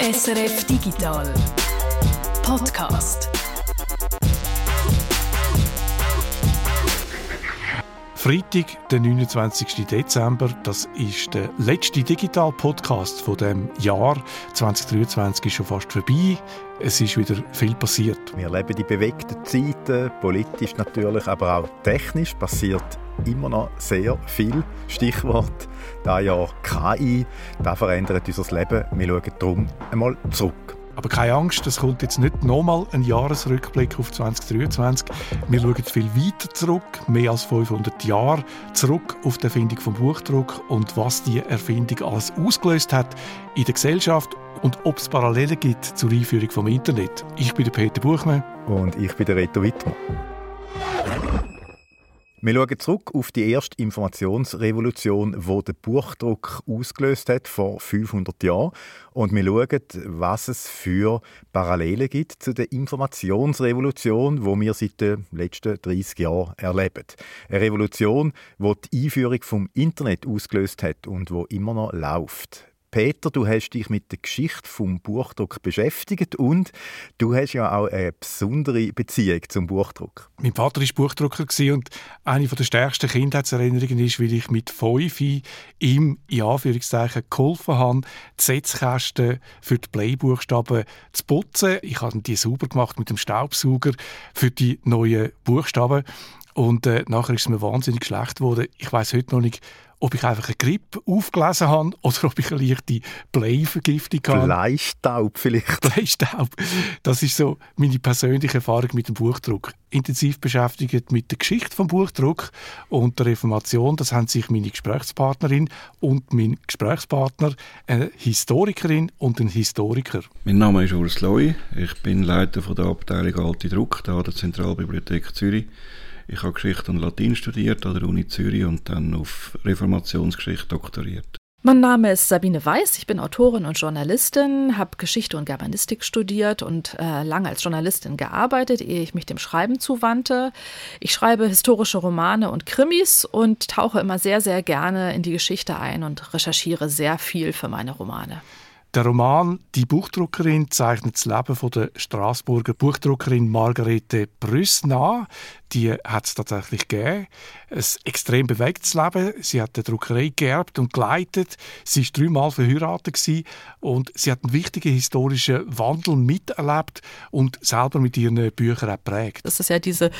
SRF Digital Podcast. Freitag, der 29. Dezember, das ist der letzte Digital-Podcast von dem Jahr. 2023 ist schon fast vorbei. Es ist wieder viel passiert. Wir erleben die bewegten Zeiten, politisch natürlich, aber auch technisch passiert immer noch sehr viel. Stichwort da Jahr KI, das verändert unser Leben. Wir schauen darum einmal zurück. Aber keine Angst, es kommt jetzt nicht nochmal ein Jahresrückblick auf 2023. Wir schauen viel weiter zurück, mehr als 500 Jahre zurück auf die Erfindung vom Buchdruck und was die Erfindung alles ausgelöst hat in der Gesellschaft und ob es Parallelen gibt zur Einführung vom Internet. Ich bin der Peter Buchmann. Und ich bin der Reto Wittmann. Wir schauen zurück auf die erste Informationsrevolution, die der Buchdruck ausgelöst hat vor 500 Jahren. Und wir schauen, was es für Parallelen gibt zu der Informationsrevolution, die wir seit den letzten 30 Jahren erleben. Eine Revolution, die die Einführung vom Internet ausgelöst hat und wo immer noch läuft. Peter, du hast dich mit der Geschichte vom Buchdruck beschäftigt und du hast ja auch eine besondere Beziehung zum Buchdruck. Mein Vater war Buchdrucker und eine der stärksten Kindheitserinnerungen ist, weil ich mit fünf ihm in Anführungszeichen geholfen habe, die Setzkästen für die Playbuchstaben zu putzen. Ich habe die sauber gemacht mit dem Staubsauger für die neuen Buchstaben. Und äh, nachher ist es mir wahnsinnig schlecht geworden. Ich weiß heute noch nicht, ob ich einfach eine Grippe aufgelesen habe oder ob ich eine leichte Bleivergiftung habe. Bleistaub vielleicht. Bleistaub. Das ist so meine persönliche Erfahrung mit dem Buchdruck. Intensiv beschäftigt mit der Geschichte vom Buchdruck und der Reformation. Das haben sich meine Gesprächspartnerin und mein Gesprächspartner, eine Historikerin und ein Historiker. Mein Name ist Urs Loi. Ich bin Leiter von der Abteilung Alte Druck da an der Zentralbibliothek Zürich. Ich habe Geschichte und Latein studiert an der Uni Zürich und dann auf Reformationsgeschichte doktoriert. Mein Name ist Sabine Weiß, ich bin Autorin und Journalistin, habe Geschichte und Germanistik studiert und äh, lange als Journalistin gearbeitet, ehe ich mich dem Schreiben zuwandte. Ich schreibe historische Romane und Krimis und tauche immer sehr, sehr gerne in die Geschichte ein und recherchiere sehr viel für meine Romane. Der Roman Die Buchdruckerin zeichnet das Leben von der Straßburger Buchdruckerin Margarete Brüss nach. Die hat es tatsächlich gegeben. Ein extrem bewegtes Leben. Sie hat die Druckerei geerbt und geleitet. Sie war dreimal verheiratet und sie hat einen wichtigen historischen Wandel miterlebt und selber mit ihren Büchern auch prägt. Das ist ja diese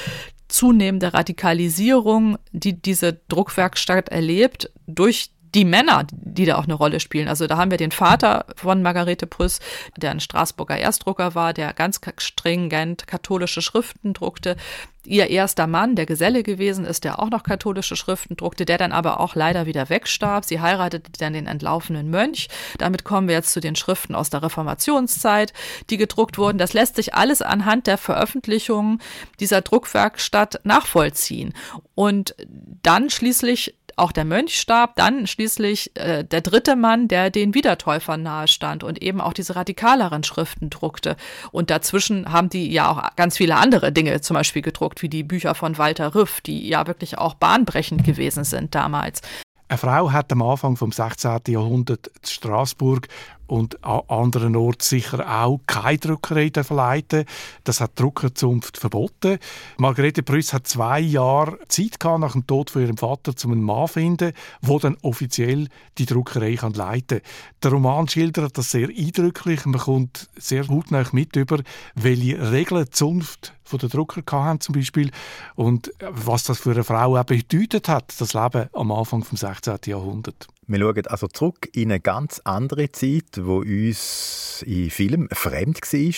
zunehmende Radikalisierung, die diese Druckwerkstatt erlebt durch die Männer, die da auch eine Rolle spielen. Also da haben wir den Vater von Margarete Prüss, der ein Straßburger Erstdrucker war, der ganz stringent katholische Schriften druckte. Ihr erster Mann, der Geselle gewesen ist, der auch noch katholische Schriften druckte, der dann aber auch leider wieder wegstarb. Sie heiratete dann den entlaufenen Mönch. Damit kommen wir jetzt zu den Schriften aus der Reformationszeit, die gedruckt wurden. Das lässt sich alles anhand der Veröffentlichungen dieser Druckwerkstatt nachvollziehen. Und dann schließlich auch der Mönch starb, dann schließlich äh, der dritte Mann, der den Wiedertäufern nahestand und eben auch diese radikaleren Schriften druckte. Und dazwischen haben die ja auch ganz viele andere Dinge zum Beispiel gedruckt, wie die Bücher von Walter Rüff, die ja wirklich auch bahnbrechend gewesen sind damals. Eine Frau hat am Anfang vom 16. Jahrhundert in Straßburg und an anderen Orten sicher auch keine Druckerei leiten Das hat die Druckerzunft verboten. Margarete Prüss hat zwei Jahre Zeit gehabt, nach dem Tod von ihrem Vater, um einen Mann finden, der dann offiziell die Druckerei kann leiten kann. Der Roman schildert das sehr eindrücklich. Man kommt sehr hautnah mit über, welche Regeln die Zunft von der Drucker hatten, zum Beispiel und was das für eine Frau auch bedeutet hat, das Leben am Anfang des 16. Jahrhunderts. Wir schauen also zurück in eine ganz andere Zeit, wo uns in Film fremd war.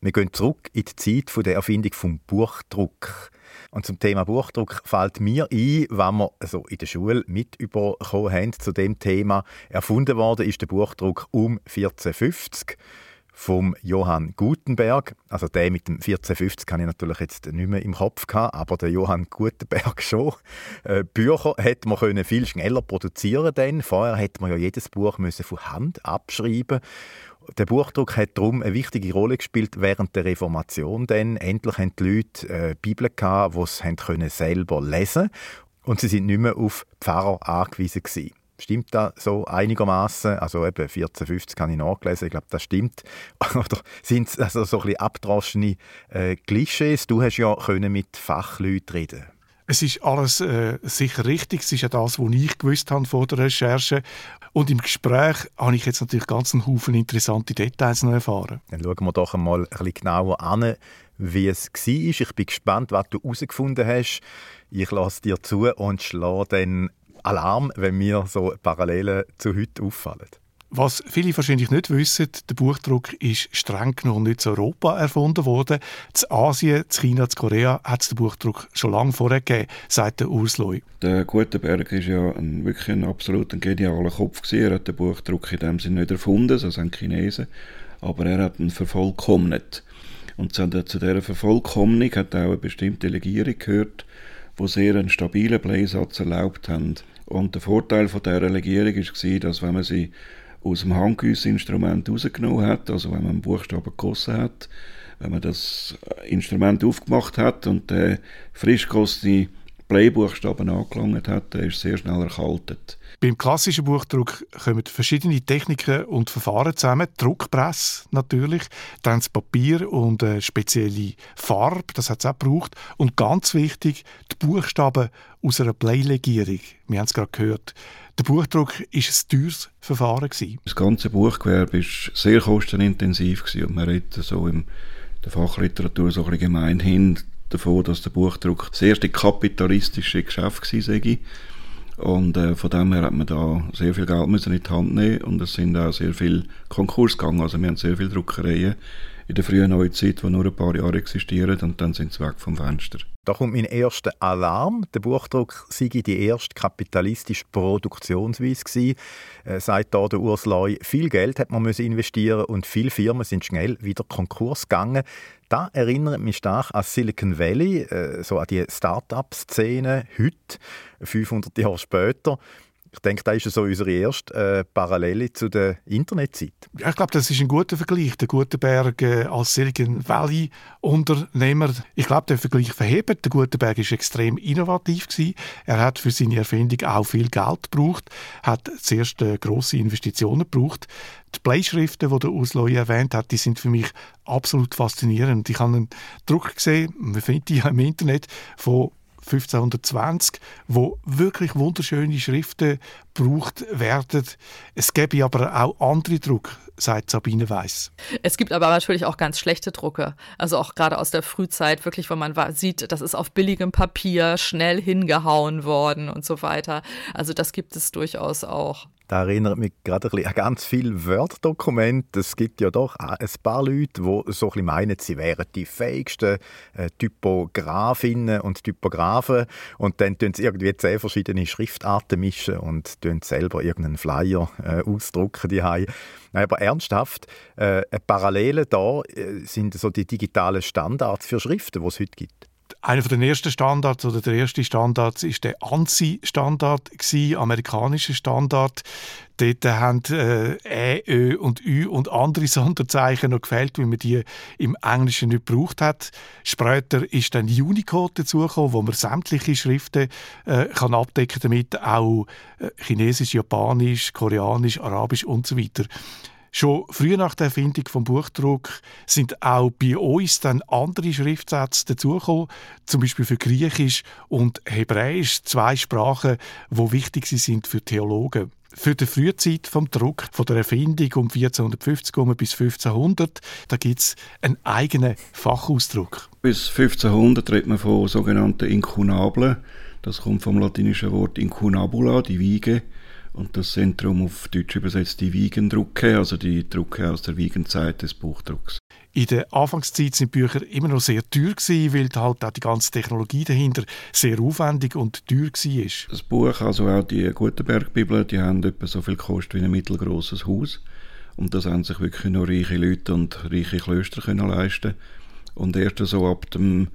Wir gehen zurück in die Zeit der Erfindung des Buchdruck. Und zum Thema Buchdruck fällt mir ein, wenn wir also in der Schule mit haben zu dem Thema. Erfunden worden ist der Buchdruck um 1450 vom Johann Gutenberg. Also der mit dem 1450 kann ich natürlich jetzt nicht mehr im Kopf haben, aber der Johann Gutenberg schon. Äh, Bücher hätte man können viel schneller produzieren denn Vorher hätte man ja jedes Buch müssen von Hand abschreiben. Der Buchdruck hat darum eine wichtige Rolle gespielt während der Reformation. Denn endlich haben die Leute äh, Bibel gehabt, die sie können selber lesen und sie sind nicht mehr auf Pfarrer angewiesen gewesen. Stimmt das so einigermaßen? Also eben 1450 habe ich nachgelesen, ich glaube, das stimmt. Oder sind es also so ein bisschen abgedroschene äh, Klischees? Du hast ja können mit Fachleuten reden es ist alles äh, sicher richtig. Es ist ja das, was ich gewusst habe vor der Recherche. Und im Gespräch habe ich jetzt natürlich ganz einen Haufen interessante Details noch erfahren. Dann schauen wir doch einmal ein bisschen genauer an, wie es war. Ich bin gespannt, was du herausgefunden hast. Ich lasse dir zu und schlage dann Alarm, wenn mir so Parallelen zu heute auffallen. Was viele wahrscheinlich nicht wissen, der Buchdruck ist streng genommen nicht in Europa erfunden worden. In Asien, in China, in Korea hat es den Buchdruck schon lange vorher gegeben, sagt der Urs Loy. Der Gutenberg ist ja ein, wirklich ein absolut ein genialer Kopf gewesen. Er hat den Buchdruck in dem Sinne nicht erfunden, so sind Chinesen, aber er hat ihn vervollkommnet. Und zu dieser Vervollkommnung hat auch eine bestimmte Legierung gehört, wo sehr einen stabilen Bläsatz erlaubt haben. Und der Vorteil von dieser Legierung war, dass wenn man sie aus dem Handgüssinstrument rausgenommen hat, also wenn man einen Buchstaben gegossen hat, wenn man das Instrument aufgemacht hat und der frisch gegossene Playbuchstaben angelangt hat, der ist sehr schnell erkaltet. Beim klassischen Buchdruck kommen verschiedene Techniken und Verfahren zusammen. Druckpress natürlich, dann das Papier und eine spezielle Farbe, das hat es auch gebraucht. Und ganz wichtig, die Buchstaben aus einer Playlegierung. Wir haben es gerade gehört. Der Buchdruck war ein teures Verfahren. Das ganze Buchgewerbe war sehr kostenintensiv und man redet so in der Fachliteratur so ein bisschen gemeinhin davon, dass der Buchdruck das erste kapitalistische Geschäft war. Und äh, von dem her hat man da sehr viel Geld müssen in die Hand nehmen und es sind auch sehr viele Konkurs gegangen. Also wir haben sehr viele Druckereien in der frühen Neuzeit, die nur ein paar Jahre existieren und dann sind sie weg vom Fenster. Da kommt mein erster Alarm. Der Buchdruck sei die erste kapitalistische Produktionsweise gewesen, äh, sagt da der Urs Leu. Viel Geld hat man müssen investieren und viele Firmen sind schnell wieder Konkurs gegangen. Da erinnert mich stark an Silicon Valley, äh, so an die Start-up-Szene heute, 500 Jahre später. Ich denke, das ist so unsere erste äh, Parallele zu der Internetzeit. Ja, ich glaube, das ist ein guter Vergleich. Der Gutenberg äh, als Silicon Valley Unternehmer, ich glaube, der Vergleich verhebt. Der Gutenberg ist extrem innovativ gewesen. Er hat für seine Erfindung auch viel Geld gebraucht, hat zuerst äh, große Investitionen gebraucht. Die Bleischriften, die der Usloy erwähnt hat, die sind für mich absolut faszinierend. Ich habe einen Druck gesehen, man findet die im Internet, von 1520, wo wirklich wunderschöne Schriften gebraucht werden. Es gäbe aber auch andere Druck, sagt Sabine Weiss. Es gibt aber natürlich auch ganz schlechte Drucke. Also auch gerade aus der Frühzeit, wirklich, wo man sieht, das ist auf billigem Papier schnell hingehauen worden und so weiter. Also das gibt es durchaus auch. Da erinnert mich gerade ein bisschen an ganz viele Word-Dokumente. Es gibt ja doch ein paar Leute, die so ein bisschen meinen, sie wären die fähigsten äh, Typografinnen und Typografen. Und dann tun sie irgendwie zehn verschiedene Schriftarten mischen und tun selber irgendeinen Flyer äh, ausdrucken. Die aber ernsthaft, äh, Parallele da äh, sind so die digitalen Standards für Schriften, die es heute gibt einer der ersten Standards oder der erste Standard ist der ANSI-Standard, amerikanischer Standard. Dort haben äh, Ä, Ö und Ü und andere Sonderzeichen noch gefällt, wie man die im Englischen nicht gebraucht hat. Später ist dann Unicode dazugekommen, wo man sämtliche Schriften äh, kann abdecken damit, auch äh, Chinesisch, Japanisch, Koreanisch, Arabisch und so weiter. Schon früh nach der Erfindung vom Buchdruck sind auch bei uns dann andere Schriftsätze dazugekommen, zum Beispiel für Griechisch und Hebräisch, zwei Sprachen, wo wichtig sind für Theologen. Für die Frühzeit vom Druck, von der Erfindung um 1450 bis 1500, da gibt es einen eigenen Fachausdruck. Bis 1500 redet man von sogenannten Inkunablen. Das kommt vom latinischen Wort incunabula, die Wiege und das Zentrum auf Deutsch übersetzt die Wiegendrucke, also die Drucke aus der Wiegenzeit des Buchdrucks. In der Anfangszeit sind Bücher immer noch sehr teuer gewesen, weil halt auch die ganze Technologie dahinter sehr aufwendig und teuer war. Das Buch, also auch die Gutenberg-Bibel, die haben etwa so viel gekostet wie ein mittelgroßes Haus. Und das haben sich wirklich nur reiche Leute und reiche Klöster können leisten. Und erst so ab dem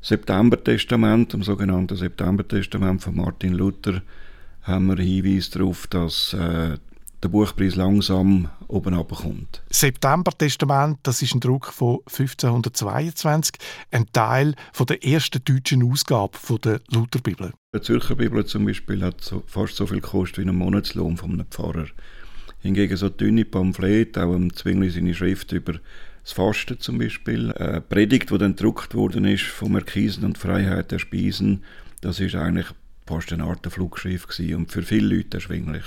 September-Testament, dem sogenannten September-Testament von Martin Luther, haben wir Hinweise darauf, dass äh, der Buchpreis langsam oben runterkommt. September-Testament, das ist ein Druck von 1522, ein Teil von der ersten deutschen Ausgabe von der Lutherbibel. Die Zürcher Bibel zum Beispiel hat so, fast so viel gekostet wie ein Monatslohn von einem Pfarrer. Hingegen so dünne Pamphlete, auch im Zwingli seine Schrift über das Fasten zum Beispiel, eine Predigt, die dann gedruckt worden ist vom Erkiesen und Freiheit der Speisen, das ist eigentlich fast eine Art Flugschrift gewesen und für viele Leute erschwinglich.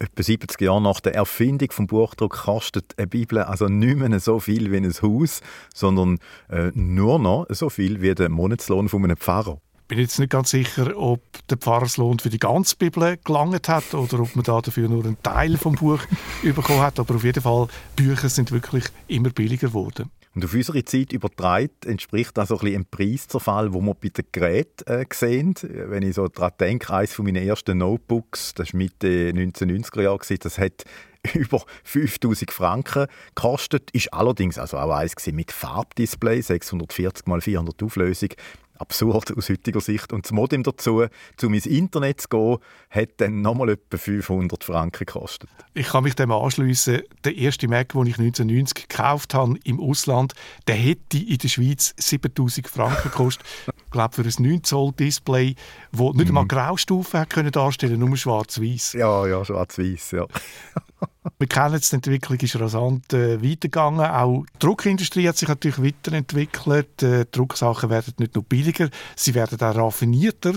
Etwa 70 Jahre nach der Erfindung des Buchdrucks kostet eine Bibel also nicht mehr so viel wie ein Haus, sondern äh, nur noch so viel wie der Monatslohn von einem Pfarrer. Ich bin jetzt nicht ganz sicher, ob der Pfarrerslohn für die ganze Bibel gelangt hat oder ob man da dafür nur einen Teil vom Buch bekommen hat. Aber auf jeden Fall, Bücher sind wirklich immer billiger geworden. Und auf unsere Zeit übertragen entspricht das so ein, ein Preiszerfall, wo wir bei den Geräten äh, sehen. Wenn ich so daran denke, eines von meinen ersten Notebooks, das war Mitte 1990er Jahre, das hat über 5000 Franken gekostet, ist allerdings also auch eins mit Farbdisplay, 640 x 400 Auflösung, absurd aus heutiger Sicht. Und das Modem dazu, um ins Internet zu gehen, hat dann nochmal etwa 500 Franken gekostet. Ich kann mich dem anschließen. Der erste Mac, den ich 1990 gekauft habe im Ausland, der hätte in der Schweiz 7000 Franken gekostet. ich glaube, für ein 9 Zoll Display, das nicht einmal mhm. Graustufen hat können darstellen, nur schwarz-weiß. Ja, ja, schwarz-weiß, ja. Wir kennen es, die Entwicklung ist rasant äh, weitergegangen. Auch die Druckindustrie hat sich natürlich weiterentwickelt. Äh, Drucksachen werden nicht nur billiger, sie werden auch raffinierter.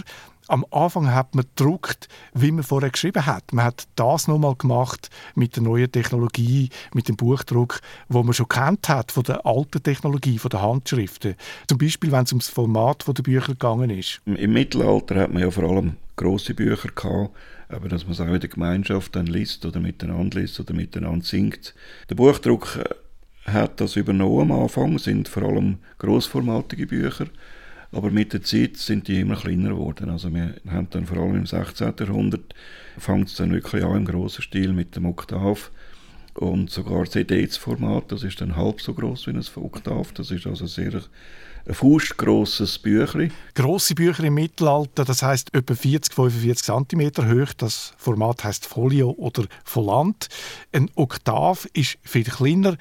Am Anfang hat man gedruckt, wie man vorher geschrieben hat. Man hat das nochmal gemacht mit der neuen Technologie, mit dem Buchdruck, wo man schon kennt hat von der alten Technologie, von der Handschriften. Zum Beispiel, wenn es ums Format der Bücher gegangen ist. Im Mittelalter hat man ja vor allem große Bücher gehabt, aber dass man es auch in der Gemeinschaft dann liest oder miteinander liest oder miteinander singt. Der Buchdruck äh, hat das übernommen am Anfang, sind vor allem großformatige Bücher, aber mit der Zeit sind die immer kleiner geworden. Also wir haben dann vor allem im 16. Jahrhundert fängt es dann wirklich an im grossen Stil mit dem Oktav und sogar CD-Format, das ist dann halb so groß wie ein Oktav, das ist also sehr ein faustgrosses Büchlein. Grosse Bücher im Mittelalter, das heißt etwa 40, 45 cm hoch. Das Format heißt Folio oder Volant. Ein Oktav ist viel kleiner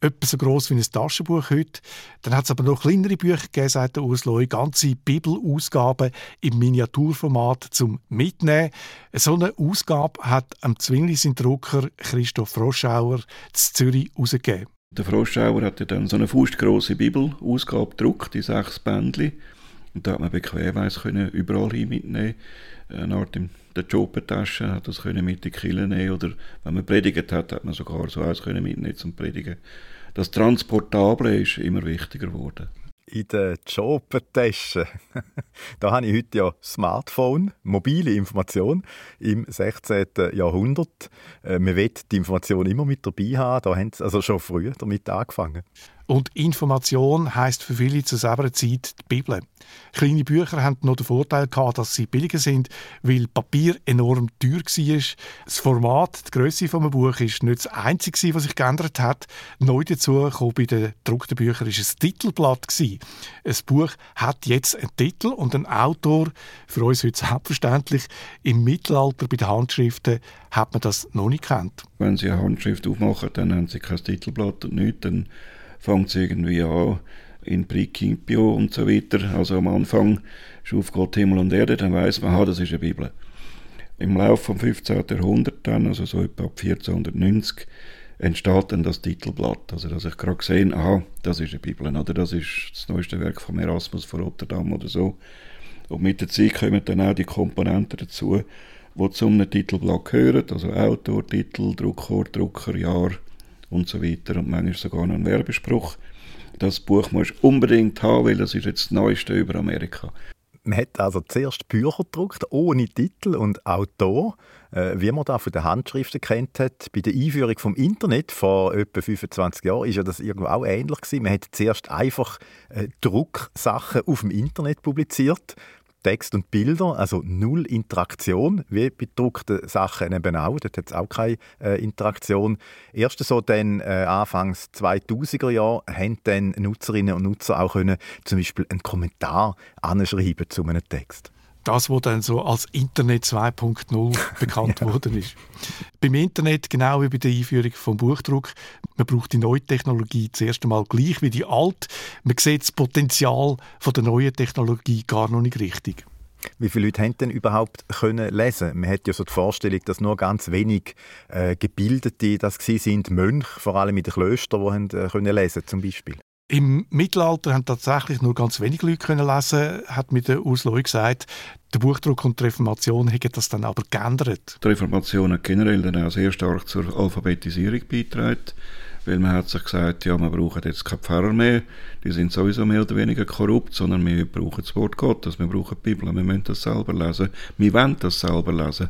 etwa so groß wie ein Taschenbuch heute. Dann hat es aber noch kleinere Bücher gegeben, sagt der Urs Loi, ganze Bibelausgaben im Miniaturformat zum Mitnehmen. So eine Ausgabe hat am Zwingli sein Drucker Christoph Froschauer zu Zürich herausgegeben. Der Froschauer hat dann so eine fußgroße Bibelausgabe gedruckt, die sechs Bändchen. Und da hat man bequemweise können überall hin mitnehmen. Eine Art in der Jobentasche hat das können mit in die Kille nehmen oder wenn man predigt hat, hat man sogar so eins können mitnehmen zum Predigen. Das Transportable ist immer wichtiger geworden in der Jobentasche. da habe ich heute ja Smartphone, mobile Information im 16. Jahrhundert. Äh, man will die Information immer mit dabei haben. Da haben sie also schon früher damit angefangen. Und Information heißt für viele zur selben Zeit die Bibel. Kleine Bücher haben noch den Vorteil gehabt, dass sie billiger sind, weil Papier enorm teuer war. Das Format, die Größe des Buch ist nicht das einzige, was sich geändert hat. Neu dazu kam bei den gedruckten Büchern ist ein Titelblatt Ein Buch hat jetzt einen Titel und einen Autor. Für uns heute selbstverständlich. Im Mittelalter bei den Handschriften hat man das noch nicht kennt. Wenn Sie eine Handschrift aufmachen, dann haben Sie kein Titelblatt und nichts. Fängt es irgendwie an in Principio und so weiter. Also am Anfang schuf Gott Himmel und Erde, dann weiß man, aha, das ist eine Bibel. Im Laufe des 15. Jahrhunderts dann, also so etwa ab 1490, entsteht dann das Titelblatt. Also dass ich gerade gesehen aha, das ist eine Bibel, oder das ist das neueste Werk von Erasmus von Rotterdam oder so. Und mit der Zeit kommen dann auch die Komponenten dazu, die zu einem Titelblatt gehören, also Autor, Titel, Druckort, Drucker, Jahr, und so weiter und manchmal sogar noch ein Werbespruch. Das Buch musst du unbedingt haben, weil das ist jetzt das Neueste über Amerika. Man hat also zuerst Bücher gedruckt, ohne Titel und Autor, äh, wie man das von den Handschriften kennt hat. Bei der Einführung vom Internet vor etwa 25 Jahren ist ja das irgendwo auch ähnlich gewesen. Man hat zuerst einfach äh, Drucksachen auf dem Internet publiziert Text und Bilder, also null Interaktion, wie bei gedruckten Sachen eben auch. Dort hat es auch keine äh, Interaktion. Erst so dann äh, Anfangs 2000er Jahre haben dann Nutzerinnen und Nutzer auch können, zum Beispiel einen Kommentar anschreiben zu einem Text. Das, was dann so als Internet 2.0 bekannt ja. worden ist. Beim Internet, genau wie bei der Einführung vom Buchdruck, man braucht die neue Technologie zuerst einmal gleich wie die alte. Man sieht das Potenzial von der neuen Technologie gar noch nicht richtig. Wie viele Leute haben denn überhaupt können lesen? Man hat ja so die Vorstellung, dass nur ganz wenig äh, Gebildete das sind, Mönche, vor allem in den Klöstern, die haben, äh, können lesen zum Beispiel. Im Mittelalter haben tatsächlich nur ganz wenige Leute können lesen, hat mir der Urs gesagt. Der Buchdruck und die Reformation haben das dann aber geändert. Die Reformation hat generell dann auch sehr stark zur Alphabetisierung beigetragen, weil man hat sich gesagt, ja, wir brauchen jetzt keine Pfarrer mehr, die sind sowieso mehr oder weniger korrupt, sondern wir brauchen das Wort Gottes, wir brauchen die Bibel, wir müssen das selber lesen, wir wollen das selber lesen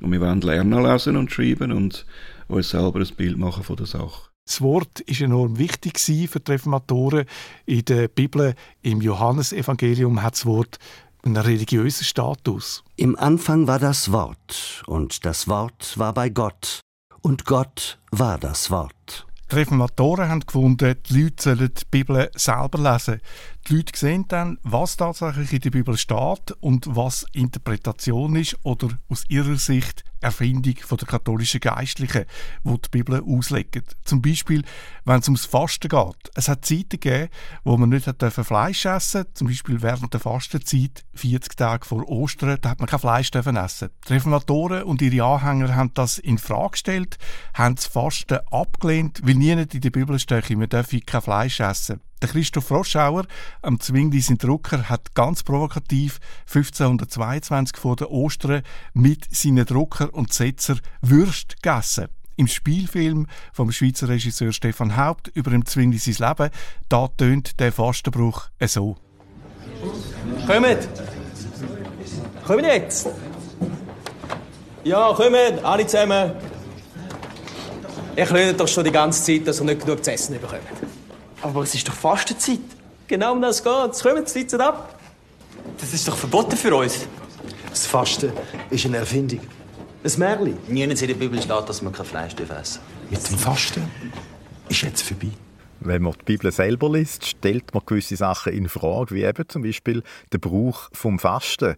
und wir wollen lernen lesen und schreiben und uns selber ein Bild machen von der Sache. Das Wort ist enorm wichtig für die Reformatoren. In der Bibel, im Johannesevangelium, hat das Wort einen religiösen Status. Im Anfang war das Wort, und das Wort war bei Gott, und Gott war das Wort. Die Reformatoren haben gefunden, die Leute sollen die Bibel selber lesen. Die Leute sehen dann, was tatsächlich in der Bibel steht und was Interpretation ist oder aus ihrer Sicht Erfindung von der katholischen Geistlichen, die die Bibel auslegen. Zum Beispiel, wenn es ums Fasten geht. Es hat Zeiten gegeben, wo man nicht Fleisch essen durfte, zum Beispiel während der Fastenzeit, 40 Tage vor Ostern, da hat man kein Fleisch essen. Die Reformatoren und ihre Anhänger haben das in Frage gestellt, haben das Fasten abgelehnt, weil nie in der Bibel steht, man dürfe kein Fleisch essen. Der Christoph Roschauer am Zwingli sein Drucker hat ganz provokativ 1522 vor der Ostern mit seinen Drucker und Setzer Würst gegessen. Im Spielfilm vom Schweizer Regisseur Stefan Haupt über dem Zwingli sein Leben, da tönt der Fastenbruch so. Kommt! Kommt jetzt! Ja, kommt, alle zusammen! Ich höre doch schon die ganze Zeit, dass ihr nicht genug zu essen bekommt. Aber es ist doch Fastenzeit. Genau um das geht es. Kommen, sitzen ab. Das ist doch verboten für uns. Das Fasten ist eine Erfindung. Ein Märchen. Nirgends in der Bibel steht, dass man kein Fleisch essen darf. Mit dem Fasten ist jetzt vorbei. Wenn man die Bibel selber liest, stellt man gewisse Sachen in Frage, wie eben zum Beispiel der Brauch vom Fasten.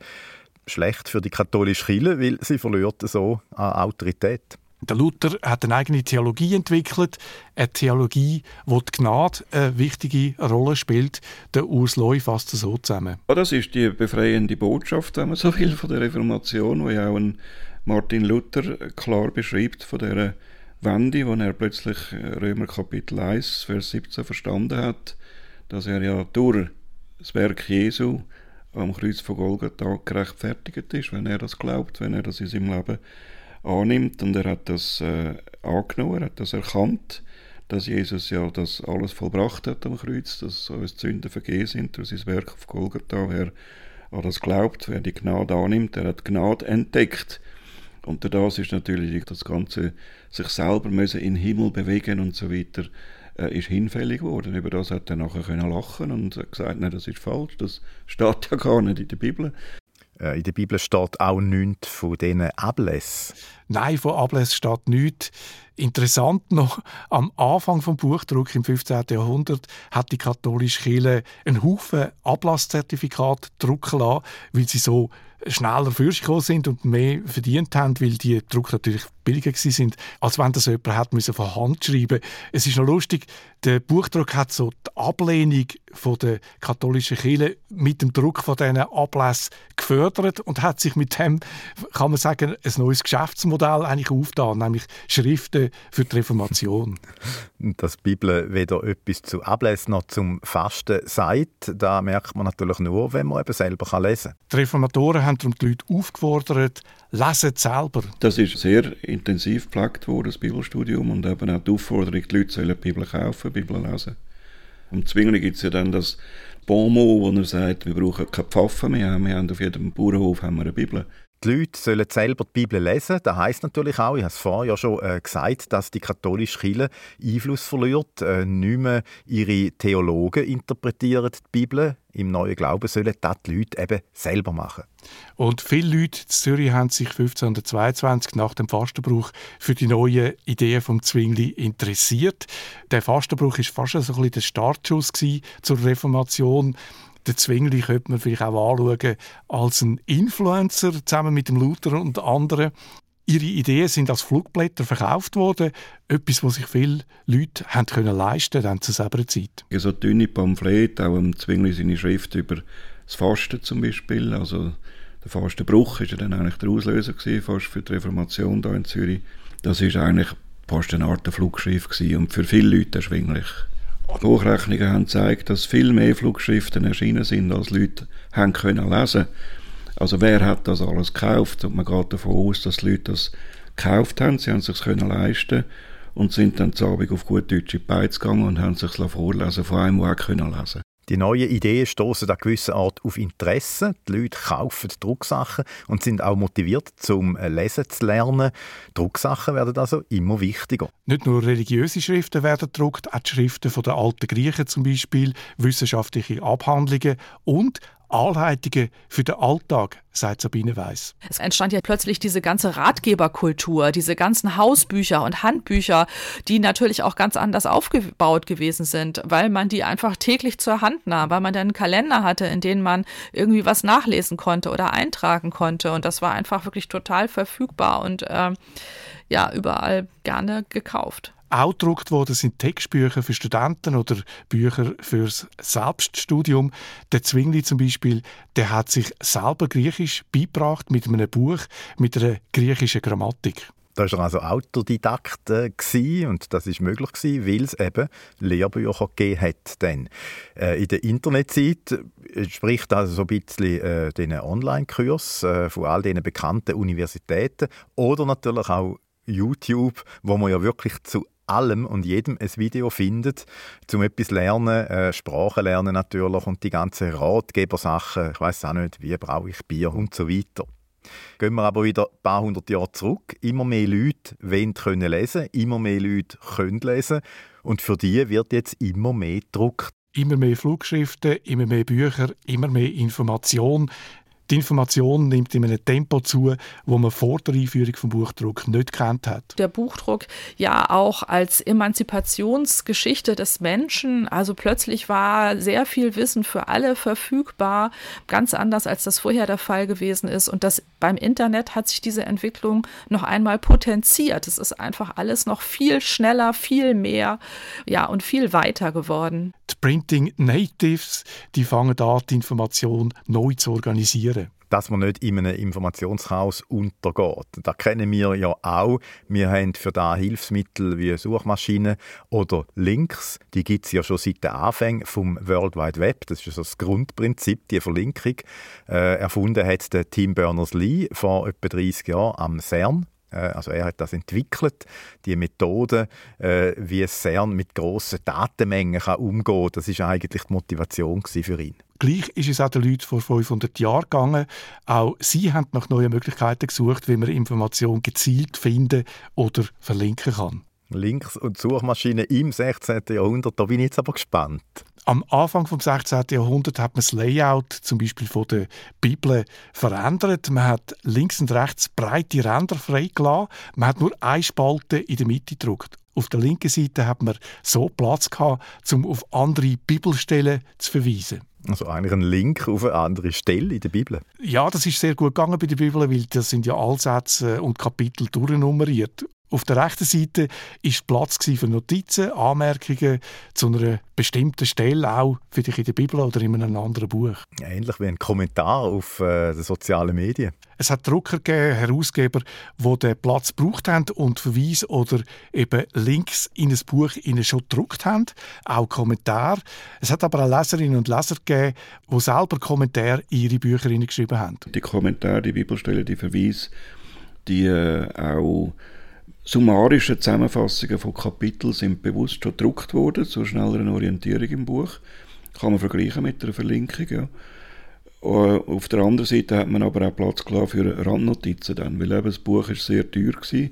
Schlecht für die katholische Kirche, weil sie verliert so an Autorität. Der Luther hat eine eigene Theologie entwickelt, eine Theologie, wo die Gnade eine wichtige Rolle spielt. Der Urs Leu fasst das so zusammen. Ja, das ist die befreiende Botschaft, wenn man so will, von der Reformation, wo ja auch ein Martin Luther klar beschreibt von der Wende, wo er plötzlich Römer Kapitel 1, Vers 17 verstanden hat, dass er ja durch das Werk Jesu am Kreuz von Golgatha gerechtfertigt ist, wenn er das glaubt, wenn er das in seinem Leben annimmt und er hat das äh, angenommen, er hat das erkannt, dass Jesus ja das alles vollbracht hat am Kreuz, dass uns Sünden vergeben sind durch sein Werk auf Golgatha. Wer an das glaubt, wer die Gnade annimmt, der hat Gnade entdeckt. Und das ist natürlich das Ganze, sich selber müssen in den Himmel bewegen und so weiter, äh, ist hinfällig geworden. Über das hat er nachher können lachen und gesagt, nein, das ist falsch, das steht ja gar nicht in der Bibel. Äh, in der Bibel steht auch nichts von diesen Ablässen. Nein, von Ablässen steht nichts. Interessant noch, am Anfang vom Buchdruck im 15. Jahrhundert hat die katholische Kirche einen Haufen Ablasszertifikate drucken lassen, weil sie so schneller für sich sind und mehr verdient haben, weil die Druck natürlich billiger sind, als wenn das jemand hat müssen von Hand schreiben. Es ist noch lustig, der Buchdruck hat so die Ablehnung von der katholischen Kirche mit dem Druck von diesen Ablässen gefördert und hat sich mit dem, kann man sagen, ein neues Geschäftsmodell eigentlich aufgetan, nämlich Schriften für die Reformation. Dass die Bibel weder etwas zu Ablässen noch zum Fasten sagt, da merkt man natürlich nur, wenn man eben selber lesen kann. Die Reformatoren haben darum die Leute aufgefordert, lesen selber. Das ist sehr intensiv gepflegt worden, das Bibelstudium, und eben auch die Aufforderung, die Leute sollen die Bibel kaufen, die Bibel lesen. Am Zwingli gibt es ja dann das Bonmot, wo er sagt, wir brauchen keine Pfaffen mehr, wir haben auf jedem Bauernhof haben wir eine Bibel. Die Leute sollen selber die Bibel lesen. Das heisst natürlich auch, ich habe es vorher ja schon äh, gesagt, dass die katholische Kirche Einfluss verliert. Äh, nicht mehr ihre Theologen interpretieren die Bibel. Im neuen Glauben sollen das die Leute eben selber machen. Und viele Leute in Zürich haben sich 1522 nach dem Fastenbruch für die neuen Ideen vom Zwingli interessiert. Der Fastenbruch ist fast so ein bisschen der Startschuss zur Reformation. Den Zwingli könnte man vielleicht auch anschauen als ein Influencer zusammen mit dem Luther und anderen. Ihre Ideen sind als Flugblätter verkauft worden. Etwas, was sich viele Leute haben können leisten konnten zu selber Zeit. So dünne Pamphlete, auch im Zwingli seine Schrift über das Fasten zum Beispiel. Also der Fastenbruch war ja dann eigentlich der Auslöser gewesen, fast für die Reformation hier in Zürich. Das ist eigentlich fast eine Art Flugschrift gewesen und für viele Leute erschwinglich. Hochrechnungen haben gezeigt, dass viel mehr Flugschriften erschienen sind, als Leute haben können lesen. Also wer hat das alles gekauft? Und man geht davon aus, dass die Leute das gekauft haben, sie haben es sich können leisten und sind dann zu Abend auf gut deutsche Beiz gegangen und haben sich vorlesen von einem, der auch können lesen die neuen Ideen stoßen an gewisser Art auf Interesse. Die Leute kaufen Drucksachen und sind auch motiviert, zum Lesen zu lernen. Drucksachen werden also immer wichtiger. Nicht nur religiöse Schriften werden gedruckt, auch die Schriften der alten Griechen zum Beispiel, wissenschaftliche Abhandlungen und Anleitungen für den Alltag, sagt Sabine Weiss. Es entstand ja plötzlich diese ganze Ratgeberkultur, diese ganzen Hausbücher und Handbücher, die natürlich auch ganz anders aufgebaut gewesen sind, weil man die einfach täglich zur Hand nahm, weil man dann einen Kalender hatte, in dem man irgendwie was nachlesen konnte oder eintragen konnte. Und das war einfach wirklich total verfügbar und äh, ja, überall gerne gekauft. Auch gedruckt worden sind Textbücher für Studenten oder Bücher fürs Selbststudium. Der Zwingli zum Beispiel, der hat sich selber Griechisch beigebracht mit einem Buch mit einer griechischen Grammatik. Da war er also Autodidakt äh, und das ist möglich gewesen, weil es eben Lehrbücher gegeben hat. Dann. Äh, in der Internetzeit entspricht also so ein bisschen äh, den Online-Kurs äh, von all den bekannten Universitäten oder natürlich auch YouTube, wo man ja wirklich zu allem und jedem ein Video findet, zum etwas lernen, äh, Sprache lernen natürlich und die ganzen Ratgebersachen, ich weiß auch nicht, wie brauche ich Bier und so weiter. Gehen wir aber wieder ein paar hundert Jahre zurück. Immer mehr Leute wollen können lesen, immer mehr Leute können lesen und für die wird jetzt immer mehr gedruckt. Immer mehr Flugschriften, immer mehr Bücher, immer mehr Information. Die Information nimmt in einem Tempo zu, wo man vor der Einführung vom Buchdruck nicht kennt hat. Der Buchdruck ja auch als Emanzipationsgeschichte des Menschen, also plötzlich war sehr viel Wissen für alle verfügbar, ganz anders als das vorher der Fall gewesen ist und das beim Internet hat sich diese Entwicklung noch einmal potenziert. Es ist einfach alles noch viel schneller, viel mehr, ja und viel weiter geworden. Die Printing Natives, die fangen an, die Information neu zu organisieren dass man nicht in einem Informationschaos untergeht. Das kennen wir ja auch. Wir haben für da Hilfsmittel wie Suchmaschinen oder Links. Die gibt es ja schon seit den Anfängen vom World Wide Web. Das ist das Grundprinzip, die Verlinkung. Äh, erfunden hat der Tim Berners-Lee vor etwa 30 Jahren am CERN also er hat das entwickelt, die Methode, äh, wie CERN mit grossen Datenmengen kann umgehen kann. Das ist eigentlich die Motivation für ihn. Gleich ist es auch den Leuten vor 500 Jahren gegangen. Auch sie haben nach neuen Möglichkeiten gesucht, wie man Informationen gezielt finden oder verlinken kann. Links- und Suchmaschinen im 16. Jahrhundert, da bin ich jetzt aber gespannt. Am Anfang des 16. Jahrhunderts hat man das Layout zum Beispiel von der Bibel verändert. Man hat links und rechts breite Ränder freigelassen. Man hat nur eine Spalte in der Mitte gedruckt. Auf der linken Seite hat man so Platz gehabt, um auf andere Bibelstellen zu verweisen. Also eigentlich ein Link auf eine andere Stelle in der Bibel. Ja, das ist sehr gut gegangen bei der Bibel, weil das sind ja Allsätze und Kapitel durchnummeriert. Auf der rechten Seite ist Platz für Notizen, Anmerkungen zu einer bestimmten Stelle, auch vielleicht in der Bibel oder in einem anderen Buch. Ähnlich wie ein Kommentar auf äh, den sozialen Medien. Es hat Drucker gegeben, Herausgeber, die den Platz gebraucht haben und Verweise oder eben Links in ein Buch schon gedruckt haben, auch Kommentare. Es hat aber auch Leserinnen und Leser gegeben, die selber Kommentare in ihre Bücher geschrieben haben. Die Kommentare, die Bibelstellen, die Verweise, die äh, auch summarische Zusammenfassungen von Kapiteln sind bewusst schon gedruckt worden, zur schnelleren Orientierung im Buch. Kann man vergleichen mit einer Verlinkung, ja. Äh, auf der anderen Seite hat man aber auch Platz für Randnotizen dann, weil eben das Buch ist sehr teuer war.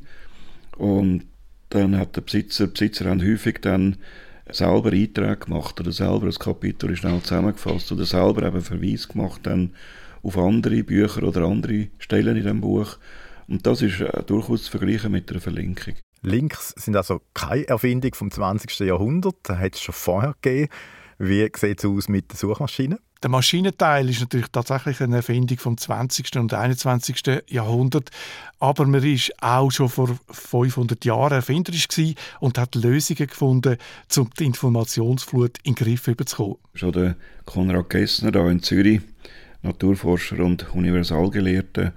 und dann hat der Besitzer, Besitzer haben häufig dann selber Einträge gemacht oder selber das Kapitel schnell zusammengefasst oder selber eben Verweis gemacht dann auf andere Bücher oder andere Stellen in dem Buch und das ist äh, durchaus zu vergleichen mit einer Verlinkung. Links sind also keine Erfindung vom 20. Jahrhundert, das hat es schon vorher gegeben. Wie sieht es aus mit den Suchmaschinen? Der Maschinenteil ist natürlich tatsächlich eine Erfindung vom 20. und 21. Jahrhundert, aber man ist auch schon vor 500 Jahren erfinderisch und hat Lösungen gefunden, um die Informationsflut in den Griff zu bekommen. Schon der Konrad Gessner hier in Zürich, Naturforscher und Universalgelehrter,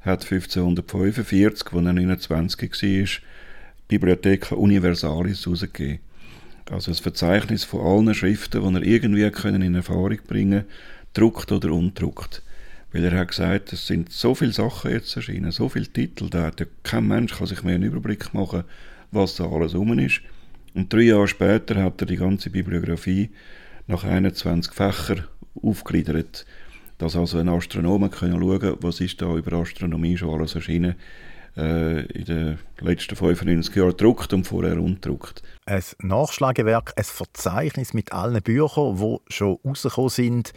hat 1545, als er 29 war, Bibliotheca Universalis herausgegeben. Also ein Verzeichnis von allen Schriften, die er irgendwie in Erfahrung bringen können, druckt oder undruckt. Weil er hat gesagt, es sind so viele Sachen jetzt erschienen, so viele Titel, da hat kein Mensch kann sich mehr einen Überblick machen, was da alles rum ist. Und drei Jahre später hat er die ganze Bibliografie nach 21 Fächern aufgegliedert, dass also ein Astronom können schauen was ist da über Astronomie schon alles erschienen äh, in den letzten 95 Jahren gedruckt und vorher undruckt. Ein Nachschlagewerk, ein Verzeichnis mit allen Büchern, die schon rausgekommen sind.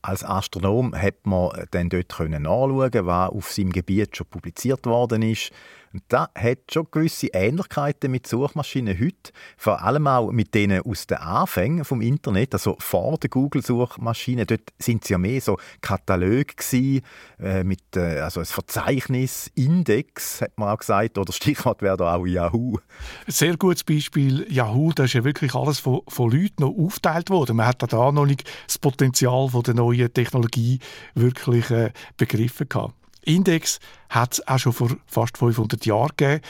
Als Astronom hat man dann dort nachschauen, was auf seinem Gebiet schon publiziert worden ist. Und das hat schon gewisse Ähnlichkeiten mit Suchmaschinen heute, vor allem auch mit denen aus den Anfängen vom Internet, also vor der Google-Suchmaschine. Dort sind es ja mehr so Kataloge gewesen, äh, mit äh, also ein Verzeichnis, Index, hat man auch gesagt, oder Stichwort wäre da auch Yahoo. Sehr gutes Beispiel Yahoo, da ist ja wirklich alles von, von Leuten noch aufgeteilt worden. Man hat da noch nicht das Potenzial von der neuen Technologie wirklich äh, begriffen gehabt. Index hat es auch schon vor fast 500 Jahren gegeben.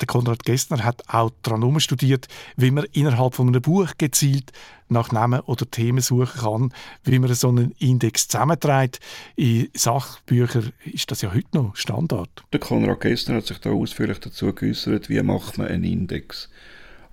Der Konrad Gessner hat auch daran studiert, wie man innerhalb von einem Buch gezielt nach Namen oder Themen suchen kann, wie man so einen Index zusammenträgt. In Sachbüchern ist das ja heute noch Standard. Der Konrad Gessner hat sich da ausführlich dazu geäußert, wie macht man einen Index.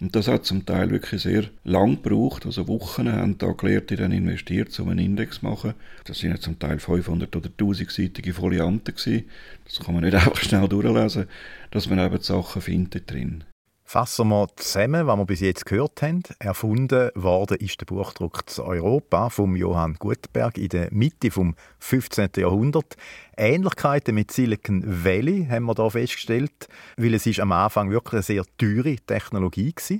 Und das hat zum Teil wirklich sehr lang gebraucht. Also Wochen haben da Gelehrte dann investiert, um einen Index zu machen. Das sind ja zum Teil 500 oder 1000-seitige Folianten gewesen. Das kann man nicht einfach schnell durchlesen, dass man eben die Sachen findet drin. Fassen wir zusammen, was wir bis jetzt gehört haben. Erfunden worden ist der Buchdruck zu Europa vom Johann Gutenberg in der Mitte vom 15. Jahrhundert. Ähnlichkeiten mit Silicon Valley haben wir da festgestellt, weil es ist am Anfang wirklich eine sehr teure Technologie war.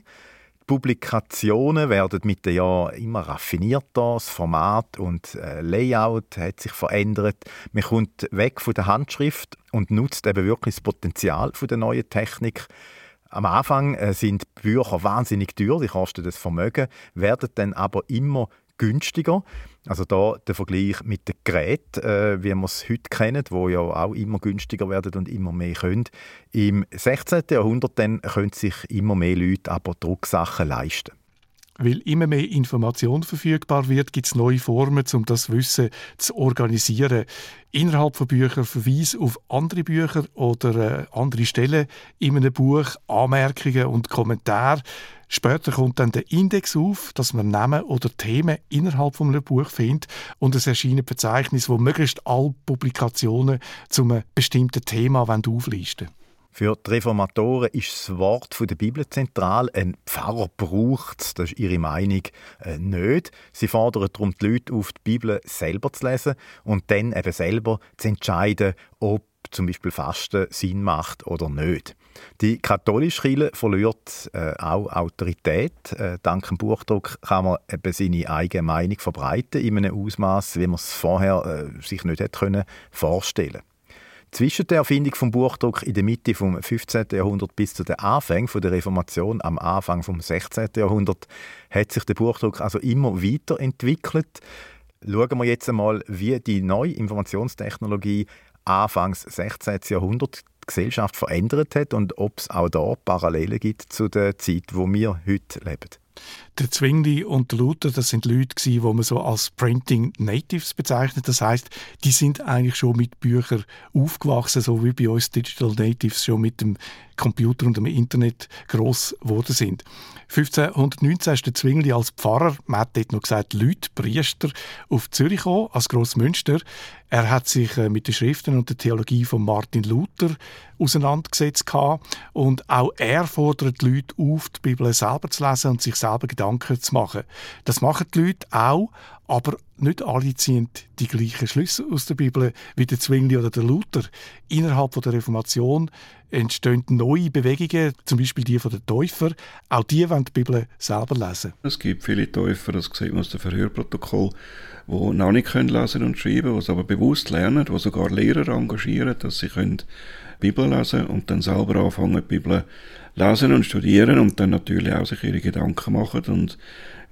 Publikationen werden mit den Jahren immer raffinierter, das Format und äh, Layout hat sich verändert. Man kommt weg von der Handschrift und nutzt eben wirklich das Potenzial von der neuen Technik. Am Anfang äh, sind Bücher wahnsinnig teuer, die kosten das Vermögen, werden dann aber immer günstiger. Also da der Vergleich mit den Geräten, äh, wie wir es heute kennen, wo ja auch immer günstiger werden und immer mehr können. Im 16. Jahrhundert dann können sich immer mehr Leute aber Drucksachen leisten. Weil immer mehr Information verfügbar wird, gibt es neue Formen, um das Wissen zu organisieren. Innerhalb von Büchern Verweis auf andere Bücher oder äh, andere Stellen in einem Buch, Anmerkungen und Kommentare. Später kommt dann der Index auf, dass man Namen oder Themen innerhalb von einem Buch findet und es erscheint ein Verzeichnis, wo möglichst alle Publikationen zu einem bestimmten Thema auflisten wollen. Für die Reformatoren ist das Wort der Bibel zentral. Ein Pfarrer braucht es, das ist ihre Meinung, äh, nicht. Sie fordern darum die Leute auf, die Bibel selber zu lesen und dann eben selber zu entscheiden, ob zum Beispiel Fasten Sinn macht oder nicht. Die katholische Kirche verliert äh, auch Autorität. Äh, dank dem Buchdruck kann man eben seine eigene Meinung verbreiten in einem Ausmaß, wie man es vorher äh, sich nicht hätte können vorstellen zwischen der Erfindung vom Buchdruck in der Mitte vom 15. Jahrhundert bis zu den Anfängen der Reformation am Anfang vom 16. Jahrhundert hat sich der Buchdruck also immer weiterentwickelt. Schauen wir jetzt einmal, wie die neue Informationstechnologie Anfangs 16. Jahrhundert die Gesellschaft verändert hat und ob es auch da Parallelen gibt zu der Zeit, wo wir heute leben. Der Zwingli und der Luther, das sind Leute die man so als Printing Natives bezeichnet. Das heißt, die sind eigentlich schon mit Büchern aufgewachsen, so wie bei uns Digital Natives schon mit dem Computer und dem Internet groß geworden sind. 1519 ist der Zwingli als Pfarrer, man hat dort noch gesagt, Leute, Priester, auf Zürich gekommen, als Grossmünster. Er hat sich äh, mit den Schriften und der Theologie von Martin Luther auseinandergesetzt und auch er fordert die Leute auf, die Bibel selber zu lesen und sich selber Gedanken zu machen. Das machen die Leute auch, Aber nicht alle ziehen die gleichen Schlüsse aus der Bibel wie der Zwingli oder der Luther. Innerhalb der Reformation entstehen neue Bewegungen, zum Beispiel die der Täufer. Auch die wollen die Bibel selber lesen. Es gibt viele Täufer, das sieht man aus dem Verhörprotokoll, die noch nicht können lesen und schreiben, die es aber bewusst lernen, die sogar Lehrer engagieren, dass sie können Bibel lesen und dann selber anfangen, die Bibel lesen und studieren und dann natürlich auch sich ihre Gedanken machen und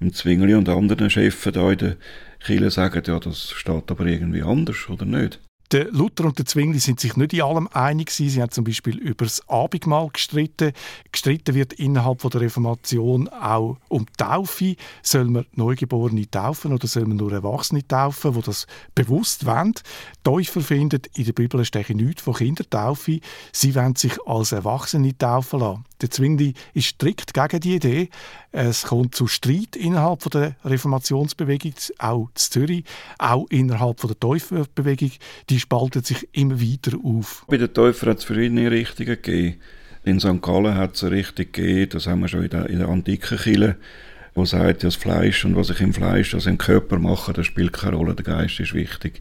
im Zwingli und anderen Chefen da in der Kirche sagen, ja, das steht aber irgendwie anders, oder nicht? Der Luther und der Zwingli sind sich nicht in allem einig Sie haben zum Beispiel über das Abendmahl gestritten. Gestritten wird innerhalb der Reformation auch um die Taufe. Soll man Neugeborene taufen oder soll man nur Erwachsene taufen, wo das bewusst wollen? Täufer finden, in der Bibel stehe nichts von Kindertaufe. Sie wollen sich als Erwachsene taufen lassen. Der Zwingli ist strikt gegen die Idee. Es kommt zu Streit innerhalb der Reformationsbewegung, auch in Zürich, auch innerhalb der Täuferbewegung. Die spaltet sich immer weiter auf. Bei den Täufern hat es verschiedene Richtungen gegeben. In St. Gallen hat es eine Richtung gegeben, das haben wir schon in der, in der antiken Kirche, wo sagt, das Fleisch und was ich im Fleisch, also im Körper mache, das spielt keine Rolle, der Geist ist wichtig.